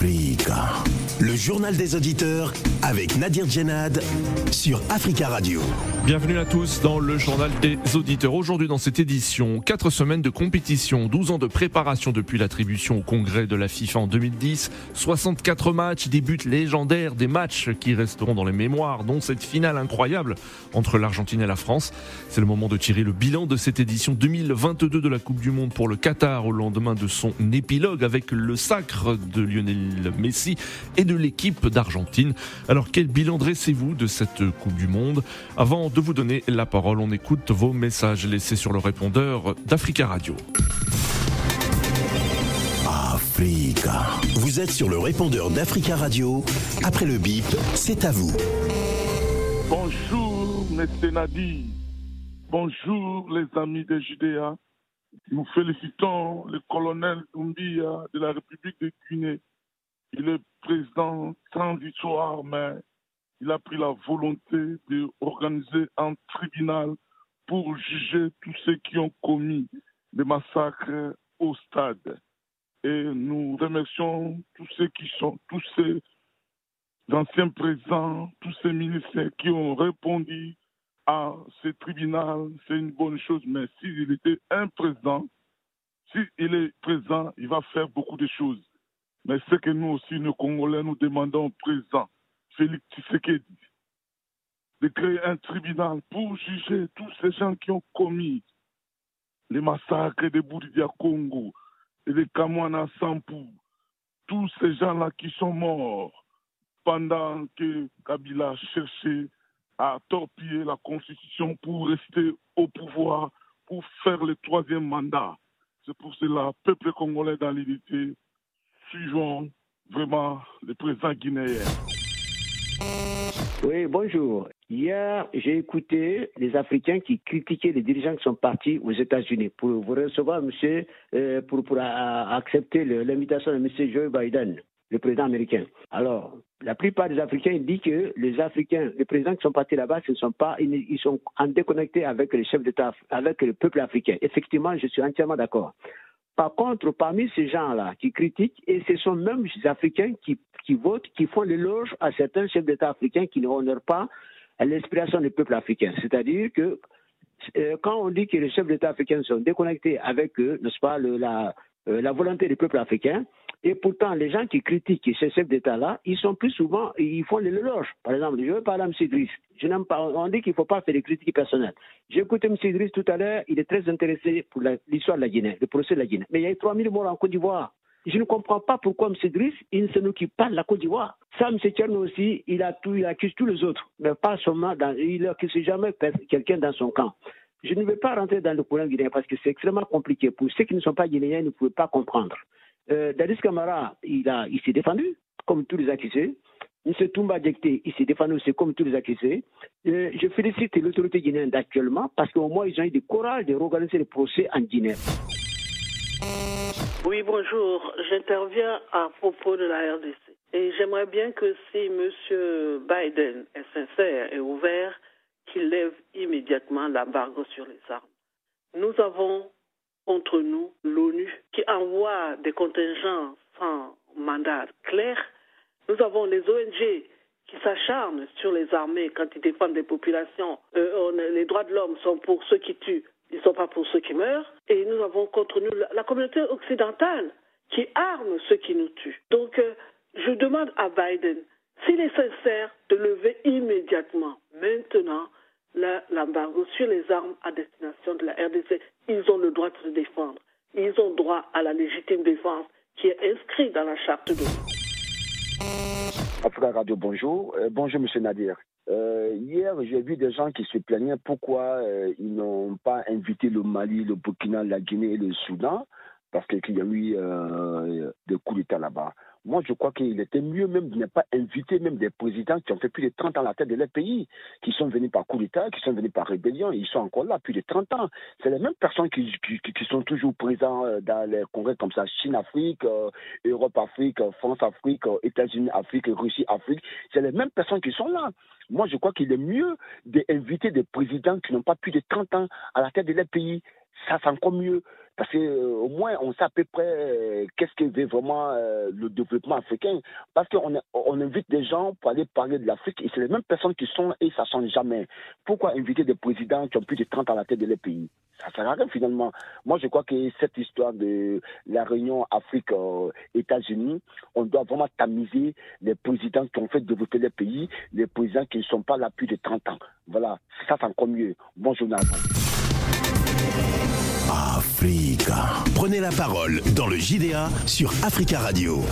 Africa. Le journal des auditeurs avec Nadir Djenad sur Africa Radio. Bienvenue à tous dans le journal des auditeurs. Aujourd'hui dans cette édition, 4 semaines de compétition, 12 ans de préparation depuis l'attribution au congrès de la FIFA en 2010, 64 matchs, des buts légendaires, des matchs qui resteront dans les mémoires, dont cette finale incroyable entre l'Argentine et la France. C'est le moment de tirer le bilan de cette édition 2022 de la Coupe du Monde pour le Qatar au lendemain de son épilogue avec le sacre de Lionel Messi et de l'équipe d'Argentine. Alors quel bilan dressez-vous de cette Coupe du Monde? Avant de vous donner la parole, on écoute vos messages laissés sur le répondeur d'Africa Radio. Africa. Vous êtes sur le répondeur d'Africa Radio. Après le bip, c'est à vous. Bonjour, M. Nadi. Bonjour, les amis de Judéa. Nous félicitons le colonel Doumbia de la République de Guinée. Il est président transitoire, mais il a pris la volonté d'organiser un tribunal pour juger tous ceux qui ont commis des massacres au stade. Et nous remercions tous ceux qui sont, tous ces anciens présidents, tous ces ministres qui ont répondu à ce tribunal. C'est une bonne chose, mais s'il était un président, s'il est présent, il va faire beaucoup de choses. Mais ce que nous aussi, nos Congolais, nous demandons au président Félix Tshisekedi de créer un tribunal pour juger tous ces gens qui ont commis les massacres de Bouridia Congo et de Kamwana Sampou. Tous ces gens-là qui sont morts pendant que Kabila cherchait à torpiller la Constitution pour rester au pouvoir, pour faire le troisième mandat. C'est pour cela, peuple congolais dans l'unité, suivons vraiment le président guinéen. Oui, bonjour. Hier, j'ai écouté les Africains qui critiquaient les dirigeants qui sont partis aux États-Unis pour vous recevoir, monsieur, euh, pour, pour accepter l'invitation de monsieur Joe Biden, le président américain. Alors, la plupart des Africains disent que les Africains, les présidents qui sont partis là-bas, ne sont ils sont en déconnecté avec les chefs d'État, avec le peuple africain. Effectivement, je suis entièrement d'accord. Par contre, parmi ces gens-là qui critiquent, et ce sont même les Africains qui, votent, qui font l'éloge à certains chefs d'État africains qui ne honorent pas l'inspiration du peuple africain. C'est-à-dire que euh, quand on dit que les chefs d'État africains sont déconnectés avec, eux, n'est-ce pas, le, la, euh, la volonté du peuple africain, et pourtant, les gens qui critiquent ces chefs d'État-là, ils sont plus souvent, ils font les l'éloge. Par exemple, je veux parler à M. Pas, on dit qu'il ne faut pas faire des critiques personnelles. J'ai écouté M. Idriss tout à l'heure, il est très intéressé pour l'histoire de la Guinée, le procès de la Guinée. Mais il y a eu 3000 morts en Côte d'Ivoire. Je ne comprends pas pourquoi M. Idriss, il ne s'occupe pas de la Côte d'Ivoire. Ça, M. Aussi, il accuse tous les autres, mais pas seulement, dans, il n'accuse jamais quelqu'un dans son camp. Je ne vais pas rentrer dans le problème guinéen parce que c'est extrêmement compliqué. Pour ceux qui ne sont pas guinéens, ils ne pouvaient pas comprendre. Euh, Dadis Kamara, il, il s'est défendu, comme tous les accusés. M. Toumba Djekte, il s'est défendu aussi, comme tous les accusés. Euh, je félicite l'autorité guinéenne actuellement parce qu'au moins, ils ont eu le courage de organiser le procès en Guinée. Oui, bonjour. J'interviens à propos de la RDC. Et j'aimerais bien que si M. Biden est sincère et ouvert, qu'il lève immédiatement l'embargo sur les armes. Nous avons contre nous l'ONU qui envoie des contingents sans mandat clair. Nous avons les ONG qui s'acharnent sur les armées quand ils défendent des populations. Euh, les droits de l'homme sont pour ceux qui tuent, ils ne sont pas pour ceux qui meurent. Et nous avons contre nous la, communauté occidentale qui arme ceux qui nous tuent. Donc, euh, je demande à Biden, s'il est sincère, de lever immédiatement, maintenant, l'embargo sur les armes à destination de la RDC. Ils ont le droit de se défendre. Ils ont droit à la légitime défense qui est inscrite dans la charte de Africa Radio, bonjour. Euh, bonjour, Monsieur Nadir. Euh, hier, j'ai vu des gens qui se plaignaient pourquoi euh, ils n'ont pas invité le Mali, le Burkina, la Guinée et le Soudan, parce qu'il y a eu des coups d'État là-bas. Moi, je crois qu'il était mieux même de ne pas inviter même des présidents qui ont fait plus de 30 ans à la tête de leur pays, qui sont venus par coup d'État, qui sont venus par rébellion, ils sont encore là plus de 30 ans. C'est les mêmes personnes qui, sont toujours présents euh, dans les congrès comme ça, Chine-Afrique, euh, Europe-Afrique, France-Afrique, euh, États-Unis-Afrique, Russie-Afrique. C'est les mêmes personnes qui sont là. Moi, je crois qu'il est mieux d'inviter des présidents qui n'ont pas plus de 30 ans à la tête de leur pays. Ça, c'est encore mieux Parce qu'au au moins, on sait à peu près qu'est-ce que veut vraiment le développement africain. Parce qu'on on invite des gens pour aller parler de l'Afrique et c'est les mêmes personnes qui sont et ça ne change jamais. Pourquoi inviter des présidents qui ont plus de 30 ans à la tête de leur pays? Ça sert à rien finalement. Moi, je crois que cette histoire de la réunion Afrique-États-Unis, on doit vraiment tamiser les présidents qui ont fait développer les pays, les présidents qui ne sont pas là plus de 30 ans. Voilà, ça c'est encore mieux. Bonjour journal. Africa. Prenez la parole dans le JDA sur Africa Radio.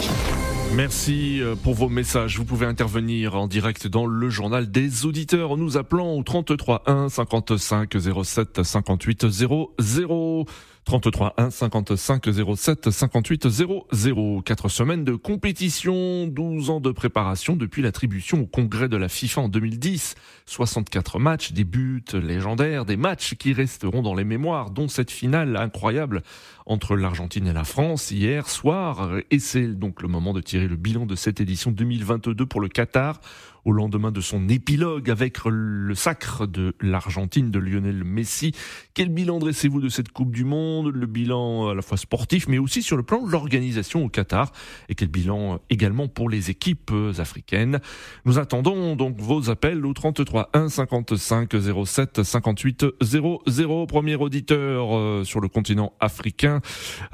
Merci euh, pour vos messages. Vous pouvez intervenir en direct dans le journal des auditeurs en nous appelant au 33 1 55 07 58 00. 33 1 55 07 58 00. Quatre semaines de compétition, 12 ans de préparation depuis l'attribution au congrès de la FIFA en 2010. 64 matchs, des buts légendaires, des matchs qui resteront dans les mémoires, dont cette finale incroyable entre l'Argentine et la France hier soir. Et c'est donc le moment de tirer le bilan de cette édition 2022 pour le Qatar au lendemain de son épilogue avec le sacre de l'Argentine de Lionel Messi. Quel bilan dressez-vous de cette Coupe du Monde? Le bilan à la fois sportif, mais aussi sur le plan de l'organisation au Qatar. Et quel bilan également pour les équipes africaines? Nous attendons donc vos appels au 33 1 55 07 58 00. Premier auditeur euh, sur le continent africain.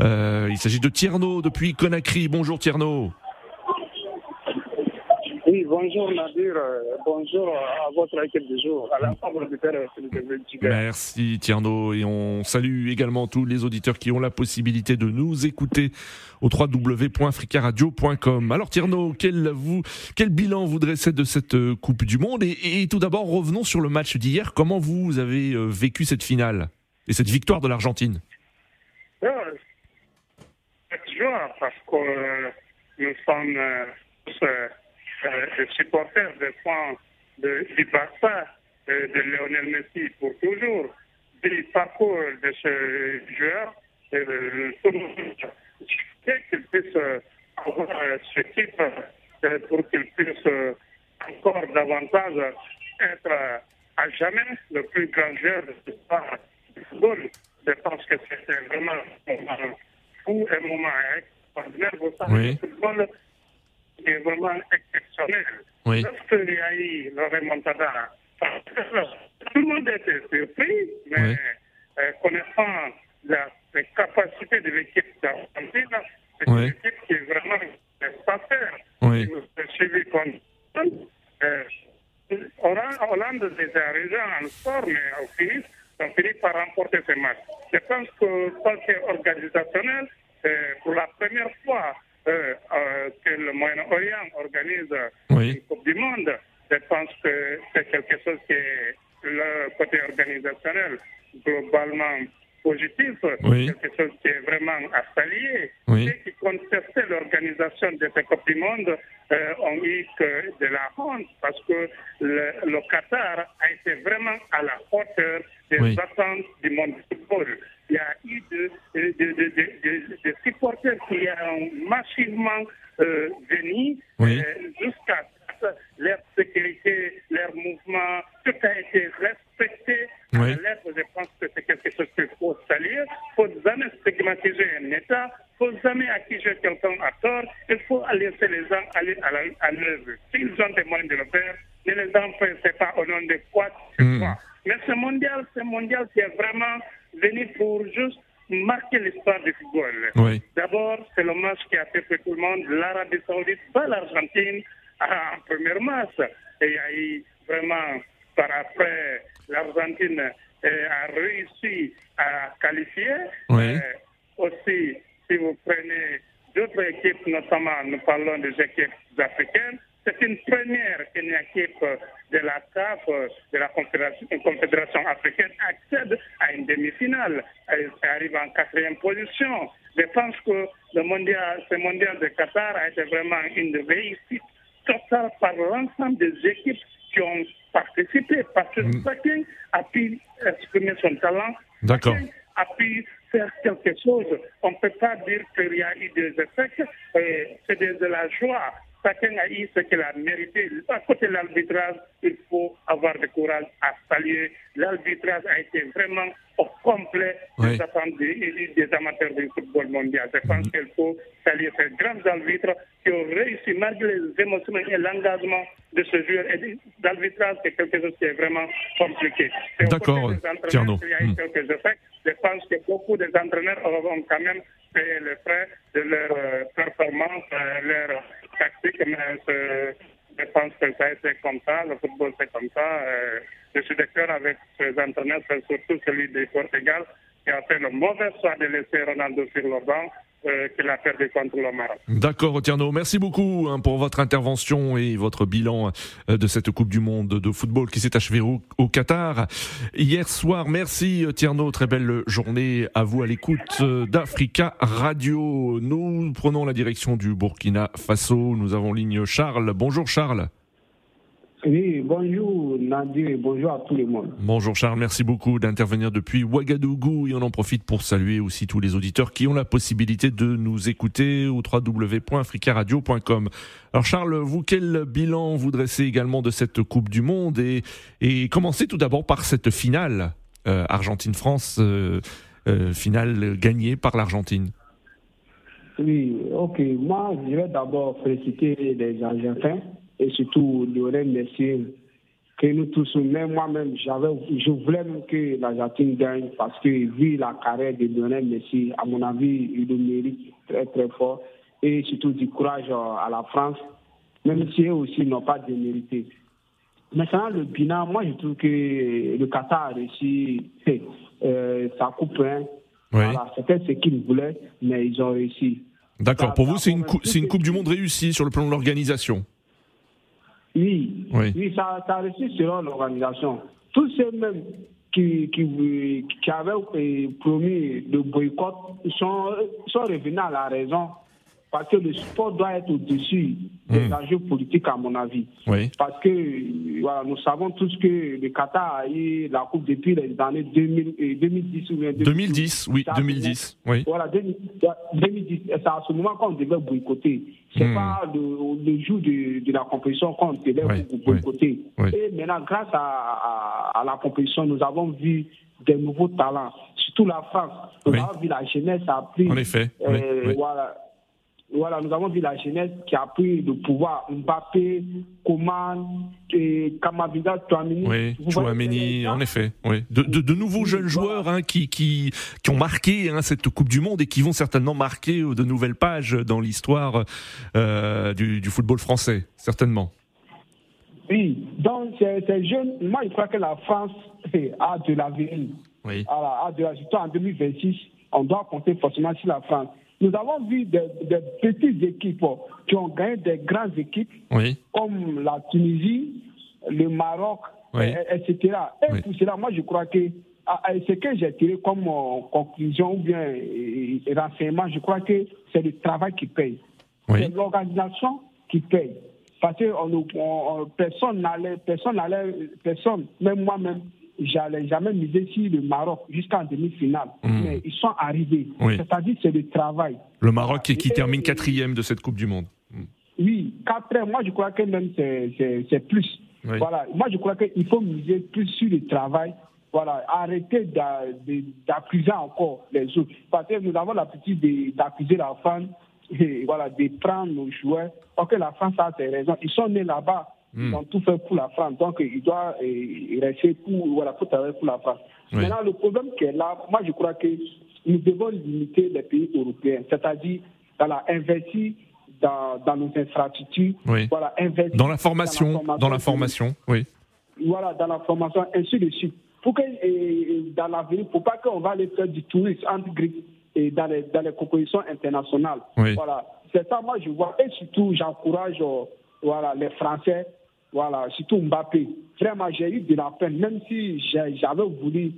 Euh, il s'agit de Tierno depuis Conakry. Bonjour Tierno. Bonjour Nadir, euh, bonjour à votre équipe du jour, à l'ensemble du Merci Tierno et on salue également tous les auditeurs qui ont la possibilité de nous écouter au www.africaradio.com. Alors Tierno, quel, vous, quel bilan vous dressez de cette euh, Coupe du Monde? Et, tout d'abord revenons sur le match d'hier. Comment vous avez euh, vécu cette finale et cette victoire de l'Argentine? Cette joie parce que nous sommes euh, supporter des fans de, du Barça, euh, de Lionel Messi pour toujours, du parcours de ce joueur, euh, qu'il puisse avoir ce type euh, pour qu'il puisse encore davantage être à jamais le plus grand joueur de l'histoire du football. Je pense que c'était vraiment un moment fou, un moment extraordinaire. Savez, le football est vraiment exceptionnel. Oui. Lorsqu'il y a eu le remontada, tout le monde était surpris, mais euh, connaissant la, les capacités de l'équipe d'Argentine, c'est une équipe qui est vraiment spatiale. Oui. Suivi comme euh, Hollande déjà arrivé en sport, mais au finish, on finit par remporter ce match. Je pense que, côté organisationnel, euh, pour la première fois, euh, euh, que le Moyen-Orient organise une Coupe du Monde, je pense que c'est quelque chose qui est le côté organisationnel globalement positif, quelque chose qui est vraiment à saluer. Ceux qui contestaient l'organisation de cette Coupe du Monde euh, ont eu que de la honte parce que le, le, Qatar a été vraiment à la hauteur des attentes du monde du football. Il y a eu des supporters qui ont massivement euh, venu euh, jusqu'à leur sécurité, leur mouvement, tout a été respecté. Oui. je pense que c'est quelque chose qu'il faut saluer. Il ne faut jamais stigmatiser un État, il ne faut jamais accuser quelqu'un à tort. Il faut laisser les gens aller à l'œuvre. S'ils ont des moyens de le faire, ne les empêchez pas au nom de quoi que ce hmm. soit. Mais ce mondial, ce mondial qui est vraiment venu pour juste marquer l'histoire du football. D'abord, c'est le match qui a fait pour tout le monde. L'Arabie Saoudite bat l'Argentine en première masse. Et il y a eu vraiment, par après, l'Argentine euh, a réussi à qualifier. Euh, aussi, si vous prenez d'autres équipes, notamment nous parlons des équipes africaines, c'est une première qu'une équipe de la CAF, de la Confédération, africaine, accède à une demi-finale. Elle arrive en quatrième position. Je pense que le mondial, ce mondial de Qatar a été vraiment une réussite totale par l'ensemble des équipes qui ont participé, parce que mm. chacun a pu exprimer son talent, chacun a pu faire quelque chose. On ne peut pas dire qu'il y a eu des effets, c'est de la joie chacun a eu ce qu'il a mérité. À côté de l'arbitrage, il faut avoir le courage à saluer. L'arbitrage a été vraiment au complet des attentes des, amateurs du football mondial. Je pense qu'il faut saluer ces grands arbitres qui ont réussi, malgré les émotions et l'engagement de ce joueur. Et l'arbitrage, c'est quelque chose qui est vraiment compliqué. D'accord, Tierno. Je pense que beaucoup d'entraîneurs auront quand même payé le frais de leur euh, performance, euh, tactique, mais je pense que ça a été comme ça, le football c'est comme ça. Euh, je suis d'accord avec ces entraîneurs, surtout celui du Portugal, qui a fait le mauvais choix de laisser Ronaldo sur le banc. Euh. D'accord, Tierno. Merci beaucoup hein, pour votre intervention et votre bilan euh, de cette Coupe du Monde de football qui s'est achevée au, Qatar hier soir. Merci Tierno, très belle journée à vous à l'écoute d'Africa Radio. Nous prenons la direction du Burkina Faso. Nous avons ligne Charles. Bonjour Charles. Oui, bonjour Nadir et bonjour à tout le monde. Bonjour Charles, merci beaucoup d'intervenir depuis Ouagadougou et on en profite pour saluer aussi tous les auditeurs qui ont la possibilité de nous écouter au www.africaradio.com. Alors Charles, vous, quel bilan vous dressez également de cette Coupe du Monde et, et commencez tout d'abord par cette finale euh, Argentine-France, euh, euh, finale gagnée par l'Argentine. Oui, ok. Moi, je vais d'abord féliciter les Argentins et surtout Lionel Messi, que nous tous, même moi-même, j'avais, je voulais même que l'Argentine gagne parce que vu la carrière de Lionel Messi, à mon avis, il le mérite très très fort et surtout du courage à la France, même si eux aussi n'ont pas démérité. Maintenant, le bilan, moi je trouve que le Qatar a réussi euh, sa coupe. Hein. Voilà, C'était ce qu'ils voulaient, mais ils ont réussi. D'accord. Pour vous, c'est une, c'est une Coupe du Monde réussie sur le plan de l'organisation? Oui, oui. ça, ça a réussi selon l'organisation. Tous ceux mêmes qui, qui, qui avaient euh, promis le boycott sont, sont revenus à la raison parce que le sport doit être au-dessus des hmm. enjeux politiques, à mon avis. Parce que voilà, nous savons tous que le Qatar a eu la Coupe depuis les années 2000, 2010 ou 2010, oui, 2010. Oui. Voilà, 2010. C'est à ce moment qu'on devait boycotter. C'est hmm. pas le, jour de, de, la compétition qu'on devait boycotter. Et maintenant, grâce à, à, la compétition, nous avons vu des nouveaux talents, surtout la France. Nous avons vu la jeunesse a pris. En effet. Euh, voilà, voilà, nous avons vu la jeunesse qui a pris le pouvoir. Mbappé, Coman, Kamavinga, Touameni. Oui, Touameni, en effet. Oui. De, de, de nouveaux jeunes joueurs hein, qui, qui, qui ont marqué hein, cette Coupe du Monde et qui vont certainement marquer de nouvelles pages dans l'histoire euh, du, du football français, certainement. Oui, donc ces jeunes, moi je crois que la France a de l'avenir. Oui. A, a de la, en 2026, on doit compter forcément sur la France. Nous avons vu des, petites équipes qui ont gagné des grandes équipes, comme la Tunisie, le Maroc, etc. Et pour cela, moi, je crois que ah, ah, ce que j'ai tiré comme euh, conclusion ou bien euh, renseignement, je crois que c'est le travail qui paye. C'est l'organisation qui paye. Parce que personne n'allait, personne n'allait, personne, même moi-même, j'allais jamais miser sur le Maroc jusqu'en demi-finale. Hmm. Mais ils sont arrivés. C'est-à-dire c'est le travail. Le Maroc qui, termine quatrième de cette Coupe du Monde. Hmm. Oui, quatrième. Moi, je crois que même c'est plus. Voilà. Moi, je crois qu'il faut miser plus sur le travail. Voilà, arrêter d'accuser encore les autres. Parce que nous avons l'habitude d'accuser la France, et voilà, de prendre nos joueurs. Ok, la France a ses raisons. Ils sont nés là-bas. Ils hmm. ont tout fait pour la France. Donc, il doit rester pour, voilà, pour travailler pour la France. Maintenant, le problème qui est là, moi, je crois que nous devons limiter les pays européens, c'est-à-dire investir dans, dans nos infrastructures, voilà, investir dans la formation, dans la formation, oui. Voilà, dans la formation, ainsi de suite. Pour que, dans l'avenir, pour pas qu'on va aller faire du tourisme entre et dans les, dans les compositions internationales. Voilà. C'est ça, moi, je vois. Et surtout, j'encourage euh, voilà, les Français voilà, surtout Mbappé. Vraiment, j'ai eu de la peine, même si j'avais voulu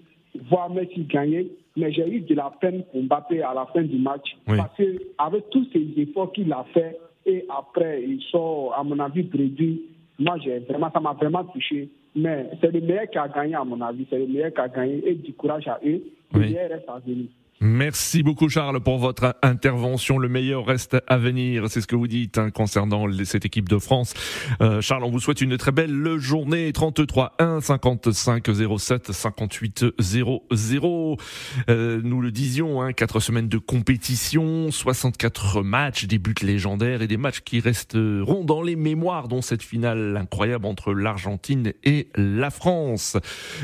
voir Messi gagner, mais j'ai eu de la peine pour Mbappé à la fin du match. Parce qu'avec tous ces efforts qu'il a fait, et après, ils sont, à mon avis, réduits. Moi, vraiment, ça m'a vraiment touché. Mais c'est le meilleur qui a gagné, à mon avis. C'est le meilleur qui a gagné. Et du courage à eux. Le meilleur reste à venir. Merci beaucoup Charles pour votre intervention. Le meilleur reste à venir, c'est ce que vous dites hein, concernant cette équipe de France. Euh, Charles, on vous souhaite une très belle journée. 33 1 55 07 58 00. nous le disions, hein, quatre semaines de compétition, 64 matchs, des buts légendaires et des matchs qui resteront dans les mémoires, dont cette finale incroyable entre l'Argentine et la France.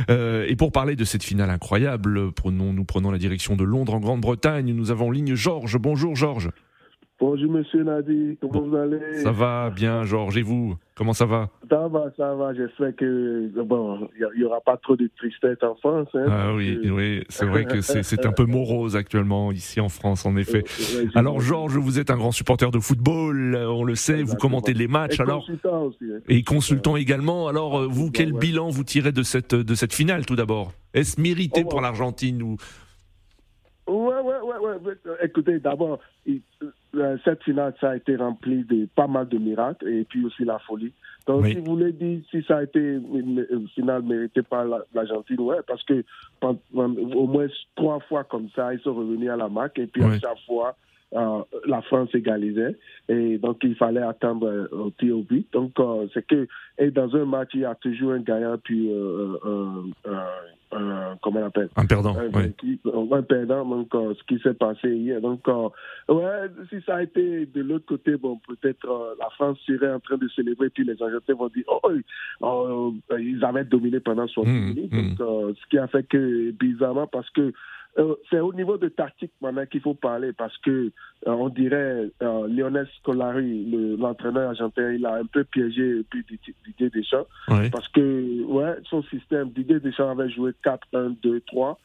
Euh, et pour parler de cette finale incroyable, prenons, nous prenons la direction de Londres en Grande-Bretagne. Nous avons ligne Georges. Bonjour Georges. Bonjour Monsieur Nadi, comment vous allez? Ça va bien Georges, et vous? Comment ça va? Ça va, ça va, j'espère que bon, il n'y aura pas trop de tristesse en France. Hein, ah oui, oui, c'est vrai que c'est un peu morose actuellement ici en France en effet. Alors Georges, vous êtes un grand supporter de football, on le sait, vous commentez les matchs et alors consultant aussi, hein. et consultant également. Alors vous, quel bilan vous tirez de cette de cette finale tout d'abord? Est-ce mérité oh, pour l'Argentine ou Ouais, ouais, ouais, ouais. Écoutez, d'abord, euh, cette finale, ça a été rempli de pas mal de miracles et puis aussi la folie. Donc, si vous voulez dire si ça a été une, finale méritée par l'Argentine, ouais, parce que au moins trois fois comme ça, ils sont revenus à la marque et puis à chaque fois, euh, la France égalisait et donc il fallait attendre euh, au tir au but. Donc c'est que et dans un match il y a toujours un gagnant puis un, comment on appelle? Un perdant, un, perdant, donc euh, ce qui s'est passé hier. Donc, euh, ouais, si ça a été de l'autre côté, bon, peut-être euh, la France serait en train de célébrer, puis les Argentins vont dire, oh, oh ils avaient dominé pendant 60 mmh, minutes. Mmh. Donc, ce qui a fait que, bizarrement, parce que euh, c'est au niveau de tactique maintenant qu'il faut parler parce que euh, on dirait euh, Lionel Scolari, l'entraîneur argentin, il a un peu piégé Didier Deschamps. Parce que ouais, son système, Didier Deschamps avait joué 4-1-2-3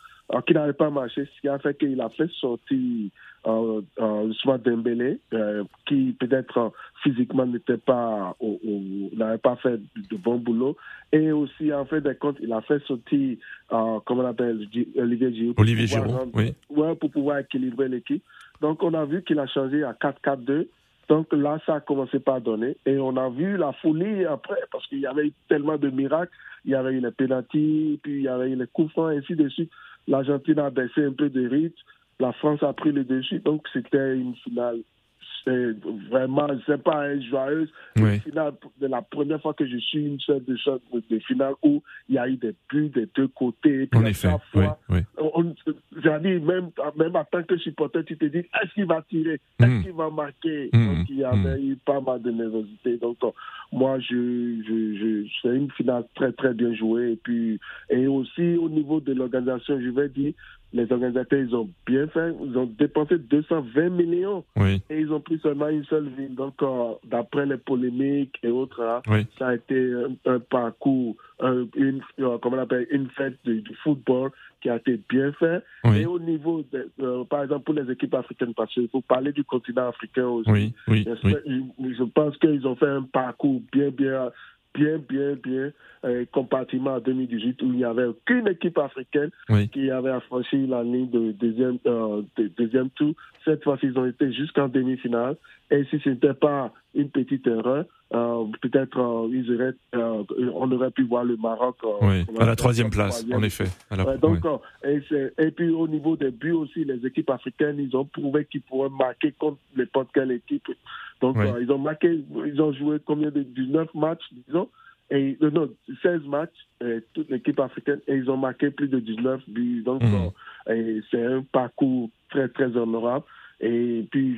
qui n'avait pas marché, ce qui a fait qu'il a fait sortir euh, euh, Dembélé, euh, qui peut-être euh, physiquement n'était pas, n'avait pas fait de bon boulot, et aussi en fait des comptes, il a fait sortir, euh, comment on appelle, Olivier Giroud, Olivier Giroud, oui. Ouais, pour pouvoir équilibrer l'équipe. Donc on a vu qu'il a changé à 4-4-2. Donc là, ça a commencé par donner. Et on a vu la folie après, parce qu'il y avait eu tellement de miracles. Il y avait eu les pénalties, puis il y avait eu les coups francs, et ainsi de suite. L'Argentine a baissé un peu de rythme. La France a pris le dessus. Donc, c'était une finale c'est vraiment, c'est pas joyeuse. Oui. Finale, de la première fois que je suis une seule de, de finale où il y a eu des buts des deux côtés. en effet, fois, oui, oui. même, même en tant que supporter, tu te dis, est-ce qu'il va tirer? Est-ce hmm. qu'il va marquer? Mmh. Donc, il y avait mmh. eu pas mal de nervosité. Donc, moi, je, je, je c'est une finale très, très bien jouée. Et puis, et aussi, au niveau de l'organisation, je vais dire, les organisateurs, ils ont bien fait. Ils ont dépensé 220 millions. Et ils ont pris seulement une seule ville. Donc, euh, d'après les polémiques et autres, hein, ça a été un, parcours, une, euh, comment on appelle, une fête du, football qui a été bien fait. Et au niveau, de, euh, par exemple, pour les équipes africaines, parce qu'il faut parler du continent africain aussi. Je pense qu'ils ont fait un parcours bien, bien bien, bien, bien euh, compartiment en 2018 où il n'y avait aucune équipe africaine qui avait affranchi la ligne de deuxième, euh, de deuxième tour. Cette fois-ci, ils ont été jusqu'en demi-finale. Et si ce n'était pas une petite erreur, euh, peut-être euh, on aurait pu voir le Maroc à la troisième place, en effet. donc, et, et, puis au niveau des buts aussi, les équipes africaines, ils ont prouvé qu'ils pourraient marquer contre n'importe quelle équipe. Donc ils ont marqué, ils ont joué combien de 19 matchs, disons, et non, 16 matchs, toute l'équipe africaine, et ils ont marqué plus de 19 buts. Donc mhm. c'est un parcours très très honorable. Et puis,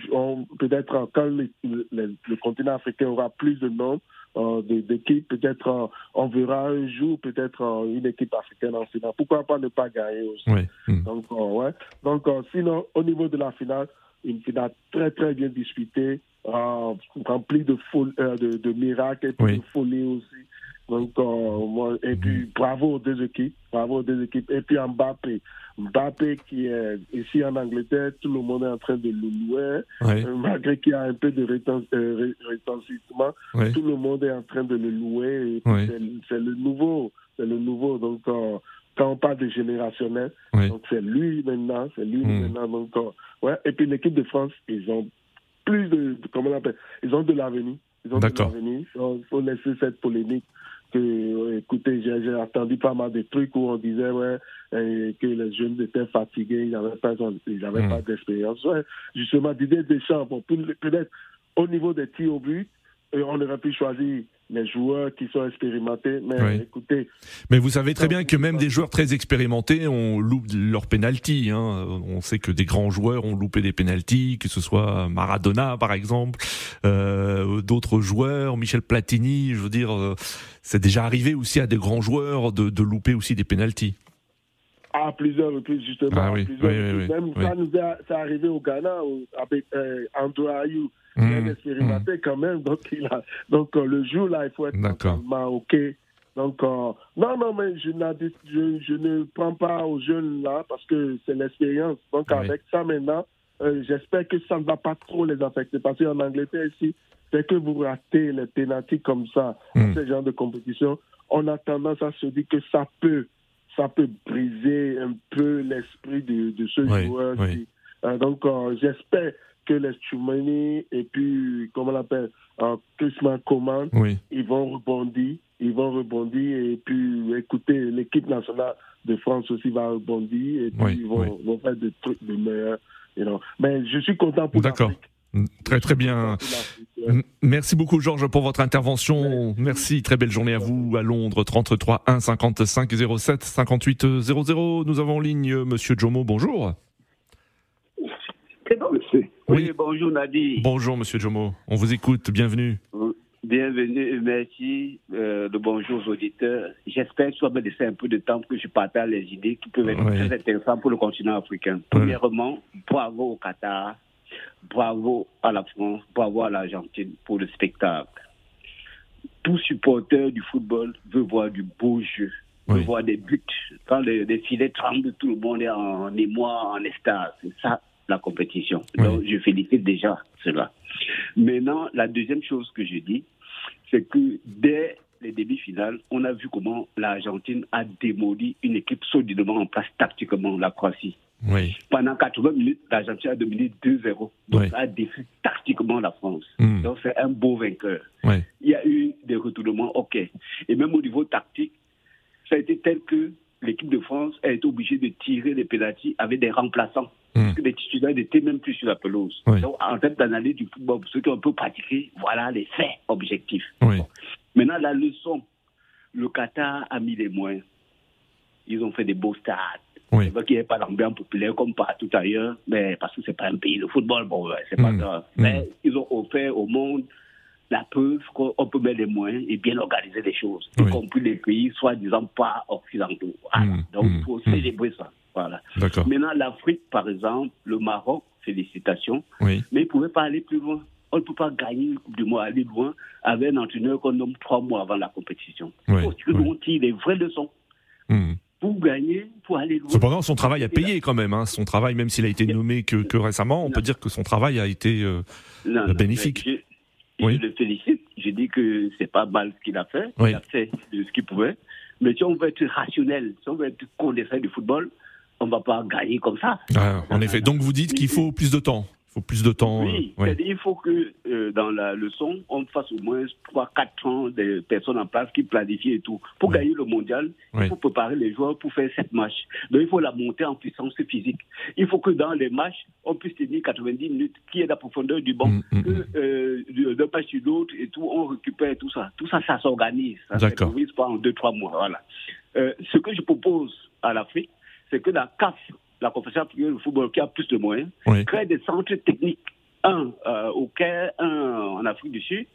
peut-être quand le, le, continent africain aura plus de nombre euh, d'équipes, peut-être euh, on verra un jour peut-être euh, une équipe africaine en finale. Pourquoi pas ne pas gagner aussi? Hmm. Donc, euh, ouais. Donc, sinon, au niveau de la finale, une finale très très bien disputée, remplie de, de, de, miracles et de folie aussi. Donc, moi, et puis, bravo aux deux équipes. Bravo aux deux équipes. Et puis, Mbappé. Mbappé qui est ici en Angleterre, tout le monde est en train de le louer. Euh, malgré qu'il y a un peu de euh, retentissement, tout le monde est en train de le louer. C'est le nouveau. C'est le nouveau. Donc, euh, quand on parle de générationnel, donc c'est lui maintenant. C'est lui hmm. maintenant. Donc, ouais. Et puis, l'équipe de France, ils ont plus de, comment on appelle, ils ont de l'avenir. Ils ont de l'avenir. Il faut laisser cette polémique que, écoutez, j'ai entendu pas mal de trucs où on disait ouais, que les jeunes étaient fatigués, ils n'avaient pas, ils hmm. pas d'expérience. Ouais, justement, Didier Deschamps, bon, peut-être au niveau des tirs au but, on aurait pu choisir les joueurs qui sont expérimentés. Mais écoutez. Mais vous savez très bien que même des joueurs très expérimentés ont loupé leur penalty. Hein. On sait que des grands joueurs ont loupé des penalties, que ce soit Maradona par exemple, euh, d'autres joueurs, Michel Platini. Je veux dire, euh, c'est déjà arrivé aussi à des grands joueurs de, de louper aussi des penalties. À plusieurs reprises, justement. Ah, oui, Même ça nous est, arrivé au Ghana avec euh, Andrew Ayou bien mmh. expérimenté mmh. quand même. Donc, il a, donc euh, le jour là, il faut être totalement OK. Donc, euh, non, non, mais je, je, je, ne prends pas aux jeunes là parce que c'est l'expérience. Donc, avec ça maintenant, euh, j'espère que ça ne va pas trop les affecter. Parce qu'en Angleterre, ici, c'est que vous ratez les pénalties comme ça, mmh. ce genre de compétition, on a tendance à se dire que ça peut, ça peut briser un peu l'esprit de, de ce joueur. donc, j'espère que les Chumani et puis, comment on l'appelle, euh, Christmas Command, ils vont rebondir, ils vont rebondir et puis, écoutez, l'équipe nationale de France aussi va rebondir et puis ils vont, vont, faire des trucs de meilleurs. You know. Mais je suis content pour D'accord. Très très bien. Merci beaucoup Georges pour votre intervention. Merci, très belle journée à vous à Londres 33 1 55 07 58 00. Nous avons en ligne Monsieur Jomo, bonjour. Oui, bonjour Nadi. Bonjour Monsieur Jomo, on vous écoute, bienvenue. Bienvenue et merci euh, de bonjour aux auditeurs. J'espère que ça va me laisser un peu de temps pour que je partage les idées qui peuvent être très intéressantes pour le continent africain. Premièrement, bravo au Qatar, bravo à la France, bravo à l'Argentine pour le spectacle. Tout supporter du football veut voir du beau jeu, veut voir des buts. Quand les, les filets tremblent, tout le monde est en émoi, en extase. C'est ça la compétition. Donc, je félicite déjà cela. Maintenant, la deuxième chose que je dis, c'est que dès les demi-finales, on a vu comment l'Argentine a démoli une équipe solidement en place tactiquement, la Croatie. Oui. Pendant 80 minutes, l'Argentine a dominé 2-0. Donc, ça a défait tactiquement la France. Hmm. Donc, c'est un beau vainqueur. Il y a eu des retournements, OK. Et même au niveau tactique, ça a été tel que l'équipe de France a été obligée de tirer des pénalties avec des remplaçants. Hmm. Que les titulaires n'étaient même plus sur la pelouse. Donc, en termes d'analyse du football, pour ceux qui ont un peu pratiqué, voilà les faits objectifs. Maintenant, la leçon, le Qatar a mis les moyens. Ils ont fait des beaux stades. Oui. C'est qu'il n'y ait pas d'ambiance populaire comme partout ailleurs, mais parce que c'est pas un pays de football, bon, c'est pas hmm. grave. Hmm. Mais ils ont offert au monde la preuve qu'on peut mettre les moyens et bien organiser les choses, y compris les pays soi-disant pas occidentaux. Mmh, Donc, il faut mmh, célébrer ça. Maintenant, l'Afrique, par exemple, le Maroc, félicitations, mais ils ne pouvaient pas aller plus loin. On ne peut pas gagner une Coupe du Monde, aller loin avec un entraîneur qu'on nomme trois mois avant la compétition. Il faut que l'on tire les vraies leçons. Mmh. Pour gagner, pour aller loin. Cependant, son travail a payé quand même. Hein. Son travail, même s'il a été nommé que, que récemment, on peut dire que son travail a été euh, bénéfique oui. je le félicite. Je dis que c'est pas mal ce qu'il a fait. Il a fait de ce qu'il pouvait. Mais si on veut être rationnel, si on veut être condescendant du football, on va pas gagner comme ça. Ah, en effet. Donc vous dites qu'il faut plus de temps faut plus de temps. Oui, euh, il faut que euh, dans la leçon, on fasse au moins 3-4 ans de personnes en place qui planifient et tout. Pour gagner le mondial, il faut préparer les joueurs pour faire cette match. Donc il faut la monter en puissance physique. Il faut que dans les matchs, on puisse tenir 90 minutes, qui est la profondeur du banc, mm, mm, que mm. euh, d'un match sur l'autre et tout, on récupère tout ça. Tout ça, ça s'organise. Ça ne s'organise pas en 2-3 mois. Voilà. ce que je propose à l'Afrique, c'est que la CAF la Confédération africaine de football qui a plus de moyens, crée des centres techniques, un euh, au Caire, un en Afrique du Sud,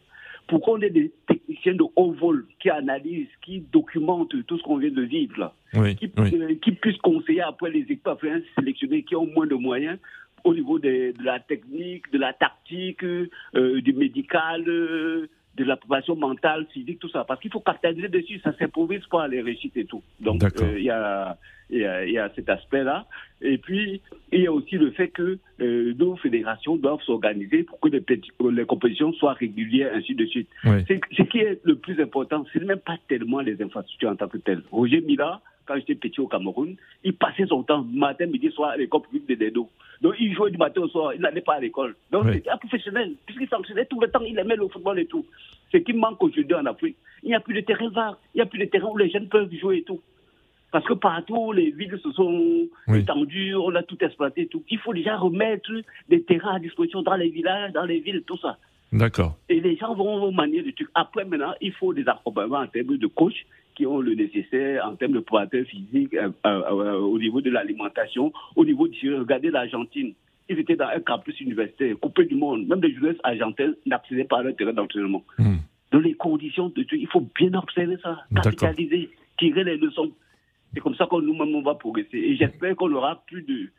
pour qu'on ait des techniciens de haut vol qui analysent, qui documentent tout ce qu'on vient de vivre là, qui, euh, qui, puissent conseiller après les équipes africaines sélectionnées qui ont moins de moyens au niveau de, la technique, de la tactique, euh, du médical, de la préparation mentale, physique, tout ça. Parce qu'il faut capitaliser dessus, ça s'improvise pas les réussites et tout. Donc il y a il y, a, cet aspect-là. Et puis, il y a aussi le fait que euh, nos fédérations doivent s'organiser pour que les, les, compétitions soient régulières, ainsi de suite. Ce qui est le plus important, ce n'est même pas tellement les infrastructures en tant que telles. Roger Mila quand j'étais petit au Cameroun, il passait son temps matin, midi, soir à l'école publique de Dedo. Donc il jouait du matin au soir, il n'allait pas à l'école. Donc c'était un professionnel, puisqu'il s'entraînait tout le temps, il aimait le football et tout. Ce qui manque aujourd'hui en Afrique, il n'y a plus de terrain vague, il n'y a plus de terrain où les jeunes peuvent jouer et tout. Parce que partout, les villes se sont étendues, on a tout exploité, tout. Il faut déjà remettre des terrains à disposition dans les villages, dans les villes, tout ça. D'accord. Et les gens vont manier du truc. Après, maintenant, il faut des accompagnements en termes de coach qui ont le nécessaire en termes de préparateur physique, euh, euh, euh, au niveau de l'alimentation, au niveau du. Regardez l'Argentine. Ils étaient dans un campus universitaire, coupé du monde. Même les joueurs argentins n'accédaient pas à leur terrain d'entraînement. Hmm. Dans les conditions de il faut bien observer ça, capitaliser, tirer les leçons. C'est comme ça que nous-mêmes, on va progresser. Et j'espère qu'on aura plus de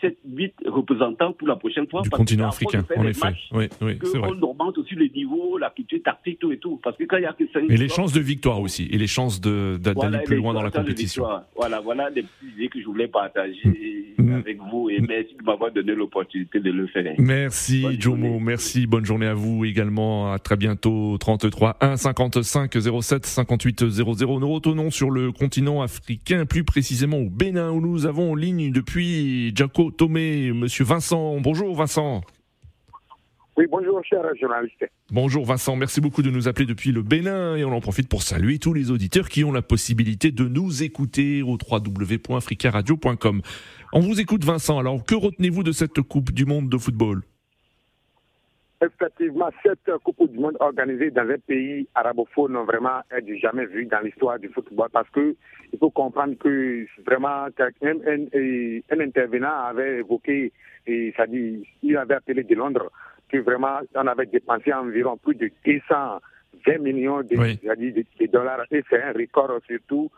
7, 8 représentants pour la prochaine fois. Du continent africain, en effet. Oui, oui, c'est vrai. On augmente aussi le niveau, la culture tactique, tout et tout. Parce que quand il y a que 5 Et les chances de victoire aussi. Et les chances d'aller plus loin dans la compétition. Voilà, voilà des petites idées que je voulais partager mm. avec vous. Et merci de m'avoir donné l'opportunité de le faire. Merci, Jomo. Merci. Bonne journée à vous également. À très bientôt. 33 1 55 07 58 00. Nous retournons sur le continent africain, plus précisément au Bénin, où nous avons en ligne depuis Jaco Tomé, Monsieur Vincent. Bonjour Vincent. Oui, bonjour cher journaliste. Bonjour Vincent, merci beaucoup de nous appeler depuis le Bénin et on en profite pour saluer tous les auditeurs qui ont la possibilité de nous écouter au www.africaradio.com. On vous écoute Vincent, alors que retenez-vous de cette Coupe du Monde de football? Effectivement, cette Coupe du Monde organisée dans un pays arabophone, vraiment, est du jamais vu dans l'histoire du football parce que il faut comprendre que vraiment, un, intervenant avait évoqué, et ça dit, il avait appelé de Londres que vraiment, on avait dépensé environ plus de 220 millions de, de, dollars. Et c'est un record surtout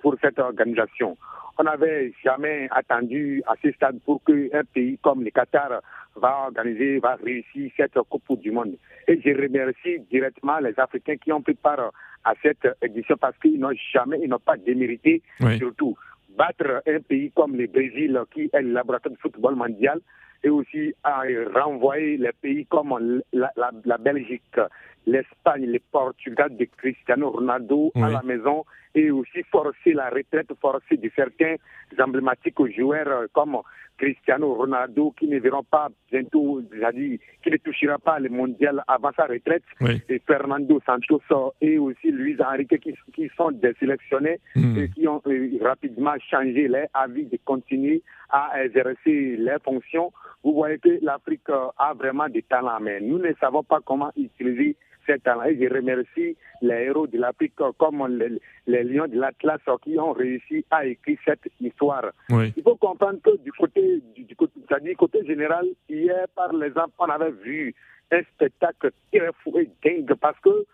pour cette organisation. On n'avait jamais attendu à ce stade pour qu'un pays comme le Qatar va organiser, va réussir cette Coupe du Monde. Et je remercie directement les Africains qui ont pris part à cette édition parce qu'ils n'ont jamais, ils n'ont pas démérité, surtout battre un pays comme le Brésil, qui est le laboratoire de football mondial, et aussi à renvoyer les pays comme la, la, Belgique, l'Espagne, le Portugal de Cristiano Ronaldo à la maison et aussi forcer la retraite forcée de certains emblématiques joueurs comme Cristiano Ronaldo qui ne verront pas bientôt, dit, qui ne touchera pas le mondial avant sa retraite, et Fernando Santos et aussi Luis Enrique qui, qui sont désélectionnés hmm. et qui ont euh, rapidement changé leur avis de continuer à exercer leurs fonctions. Vous voyez que l'Afrique a vraiment des talents, mais nous ne savons pas comment utiliser ces talents. Et je remercie les héros de l'Afrique comme les, les lions de l'Atlas qui ont réussi à écrire cette histoire. Il faut comprendre que du côté, du, côté, côté général, hier, par exemple, on avait vu un spectacle très fou et dingue parce que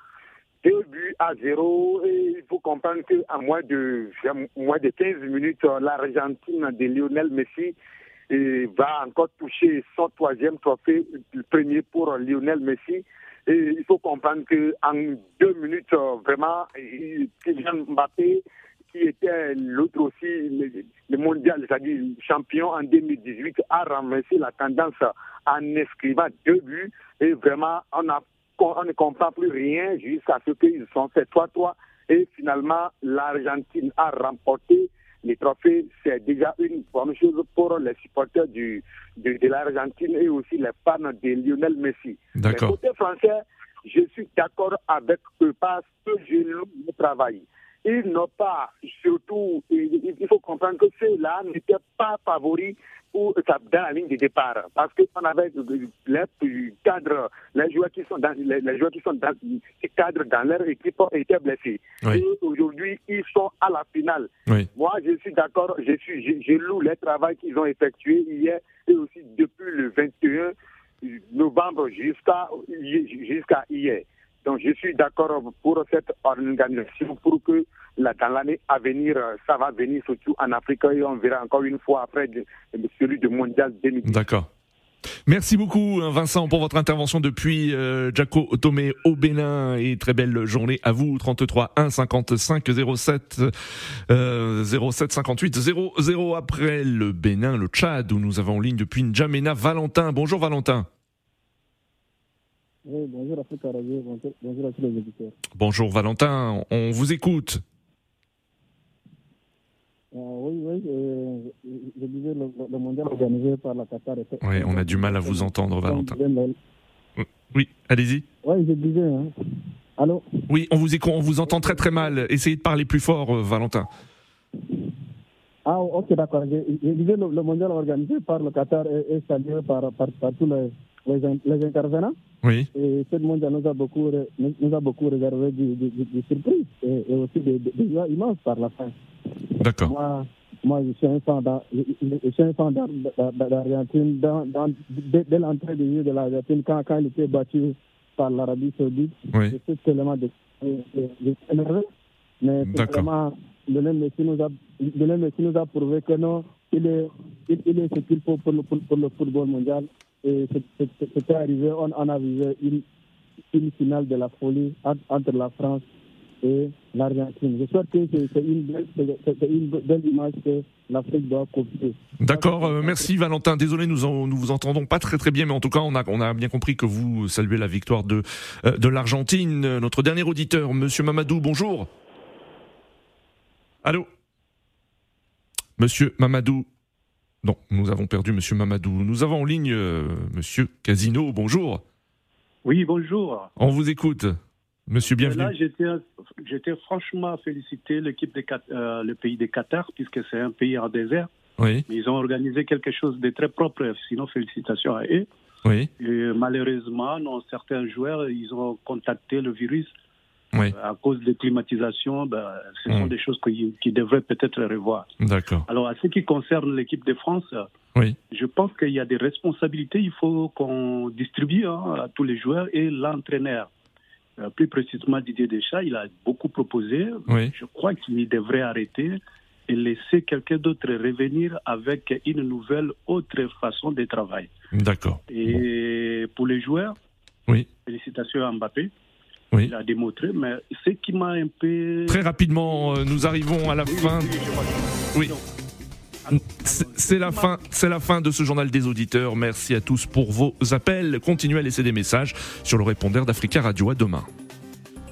deux buts à zéro et il faut comprendre qu'en moins de, moins de 15 minutes, l'Argentine de Lionel Messi va encore toucher son troisième trophée, le premier pour Lionel Messi. Et il faut comprendre qu'en deux minutes, vraiment, Kylian Mbappé, qui était l'autre aussi, le, mondial, c'est-à-dire champion en 2018, a ramassé la tendance en inscrivant deux buts. Et vraiment, on, on ne comprend plus rien jusqu'à ce qu'ils sont fait 3-3. Et finalement, l'Argentine a remporté les trophées, c'est déjà une bonne chose pour les supporters du, de, l'Argentine et aussi les fans de Lionel Messi. D'accord. Côté français, je suis d'accord avec eux parce que je le travail. Ils n'ont pas, surtout, il faut comprendre que ceux-là n'étaient pas favoris ou dans la ligne de départ parce qu'on avait les cadres, les joueurs qui sont dans les, joueurs qui sont dans ces cadres dans leur équipe étaient blessés. Et aujourd'hui, ils sont à la finale. Moi, je suis d'accord, je suis, je, loue le travail qu'ils ont effectué hier et aussi depuis le 21 novembre jusqu'à jusqu'à hier. Donc je suis d'accord pour cette organisation pour que là, dans l'année à venir, ça va venir surtout en Afrique et on verra encore une fois après celui du mondial 2010. D'accord. Merci beaucoup hein, Vincent pour votre intervention depuis euh, Jaco Tomé au Bénin et très belle journée à vous 33 1 55 07 euh, 07 58 00 après le Bénin le Tchad où nous avons en ligne depuis N'Djamena Valentin. Bonjour Valentin. Oui, bonjour Africa Radio, bonjour, à tous les auditeurs. Bonjour Valentin, on vous écoute. oui, oui, je disais le, mondial organisé par la Qatar. Oui, on a du mal à vous entendre, Valentin. Oui, allez-y. Oui, je disais. Hein. Allô? Oui, on vous, on vous entend très très mal. Essayez de parler plus fort, Valentin. Ah, ok, d'accord. Je, disais le, le, mondial organisé par le Qatar est, salué par, par, tous les, les, intervenants. Oui. Et ce mondial nous a beaucoup, nous a beaucoup réservé du, du, surprises et, aussi des, des joies immenses par la fin. D'accord. Moi, moi, je suis un fan d'Argentine. Dès, l'entrée du jeu de l'Argentine, quand, quand il était battu par l'Arabie Saoudite, oui. c'est tellement de, énervé. Mais vraiment, Lionel Messi nous a, Messi nous a prouvé que non, il est, il, il est ce qu'il faut pour le, pour, le football mondial. C'était arrivé, on, on a vu une, finale de la folie entre la France et l'Argentine. J'espère que c'est une, belle image que l'Afrique doit copier. D'accord, euh, merci Valentin. Désolé, nous ne vous entendons pas très très bien, mais en tout cas, on a, on a bien compris que vous saluez la victoire de, euh, de l'Argentine. Notre dernier auditeur, Monsieur Mamadou, bonjour. Allô? Monsieur Mamadou Non, nous avons perdu Monsieur Mamadou. Nous avons en ligne euh, Monsieur Casino, bonjour. Oui, bonjour. On vous écoute. Monsieur, bienvenue. Là, j'étais franchement félicité l'équipe de euh, le pays des Qatar, puisque c'est un pays en désert. Oui. Ils ont organisé quelque chose de très propre, sinon félicitations à eux. Oui. Et malheureusement, non, certains joueurs, ils ont contacté le virus. Oui. À cause des climatisations, ben, ce sont hmm. des choses qui, qui devraient peut-être revoir. D'accord. Alors, à ce qui concerne l'équipe de France, oui. je pense qu'il y a des responsabilités. Il faut qu'on distribue hein, à tous les joueurs et l'entraîneur. Euh, plus précisément Didier Deschamps, il a beaucoup proposé. Je crois qu'il devrait arrêter et laisser quelqu'un d'autre revenir avec une nouvelle autre façon de travail. D'accord. Et pour les joueurs, oui. félicitations à Mbappé. Oui. Il a démontré, mais ce qui m'a un peu... Très rapidement, euh, nous arrivons à la fin. Oui. C'est la fin, c'est la fin de ce journal des auditeurs. Merci à tous pour vos appels. Continuez à laisser des messages sur le répondeur d'Africa Radio. À demain.